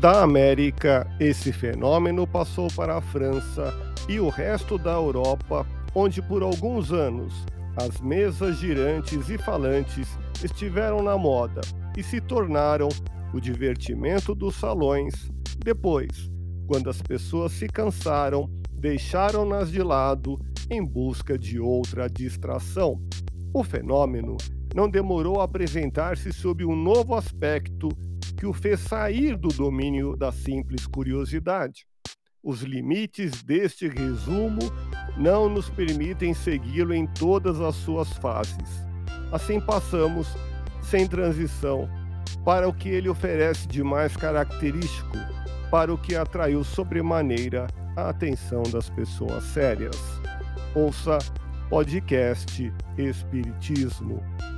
Da América, esse fenômeno passou para a França e o resto da Europa, onde por alguns anos as mesas girantes e falantes estiveram na moda e se tornaram o divertimento dos salões. Depois, quando as pessoas se cansaram, deixaram-nas de lado em busca de outra distração. O fenômeno não demorou a apresentar-se sob um novo aspecto que o fez sair do domínio da simples curiosidade. Os limites deste resumo não nos permitem segui-lo em todas as suas fases. Assim passamos, sem transição, para o que ele oferece de mais característico, para o que atraiu sobremaneira a atenção das pessoas sérias. Ouça podcast Espiritismo.